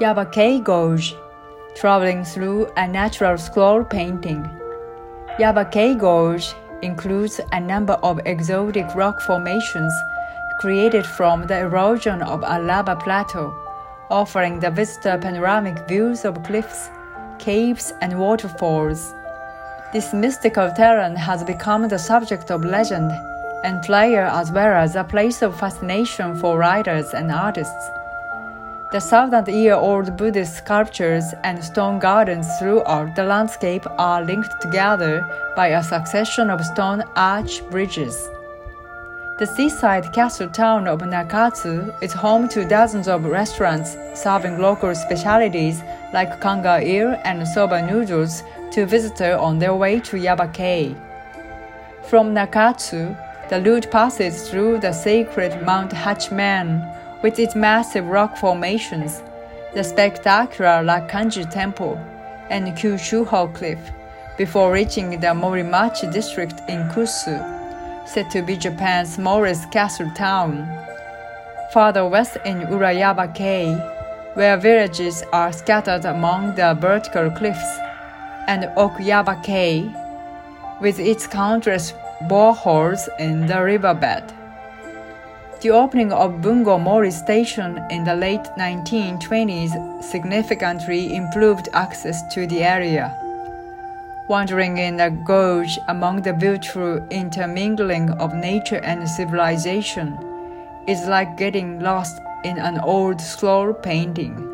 Yabakei Gorge, traveling through a natural scroll painting. Yabakei Gorge includes a number of exotic rock formations created from the erosion of a lava plateau, offering the visitor panoramic views of cliffs, caves, and waterfalls. This mystical terrain has become the subject of legend and player as well as a place of fascination for writers and artists. The thousand year old Buddhist sculptures and stone gardens throughout the landscape are linked together by a succession of stone arch bridges. The seaside castle town of Nakatsu is home to dozens of restaurants serving local specialties like kanga eel and soba noodles to visitors on their way to Yabakei. From Nakatsu, the route passes through the sacred Mount Hachiman with its massive rock formations, the spectacular Rakanji Temple, and Kyoshuho Cliff, before reaching the Morimachi district in Kusu, said to be Japan's smallest castle town. Farther west in Urayabakei, where villages are scattered among the vertical cliffs, and Okuyabakei, with its countless boreholes in the riverbed. The opening of Bungo Mori Station in the late 1920s significantly improved access to the area. Wandering in a gorge among the beautiful intermingling of nature and civilization is like getting lost in an old scroll painting.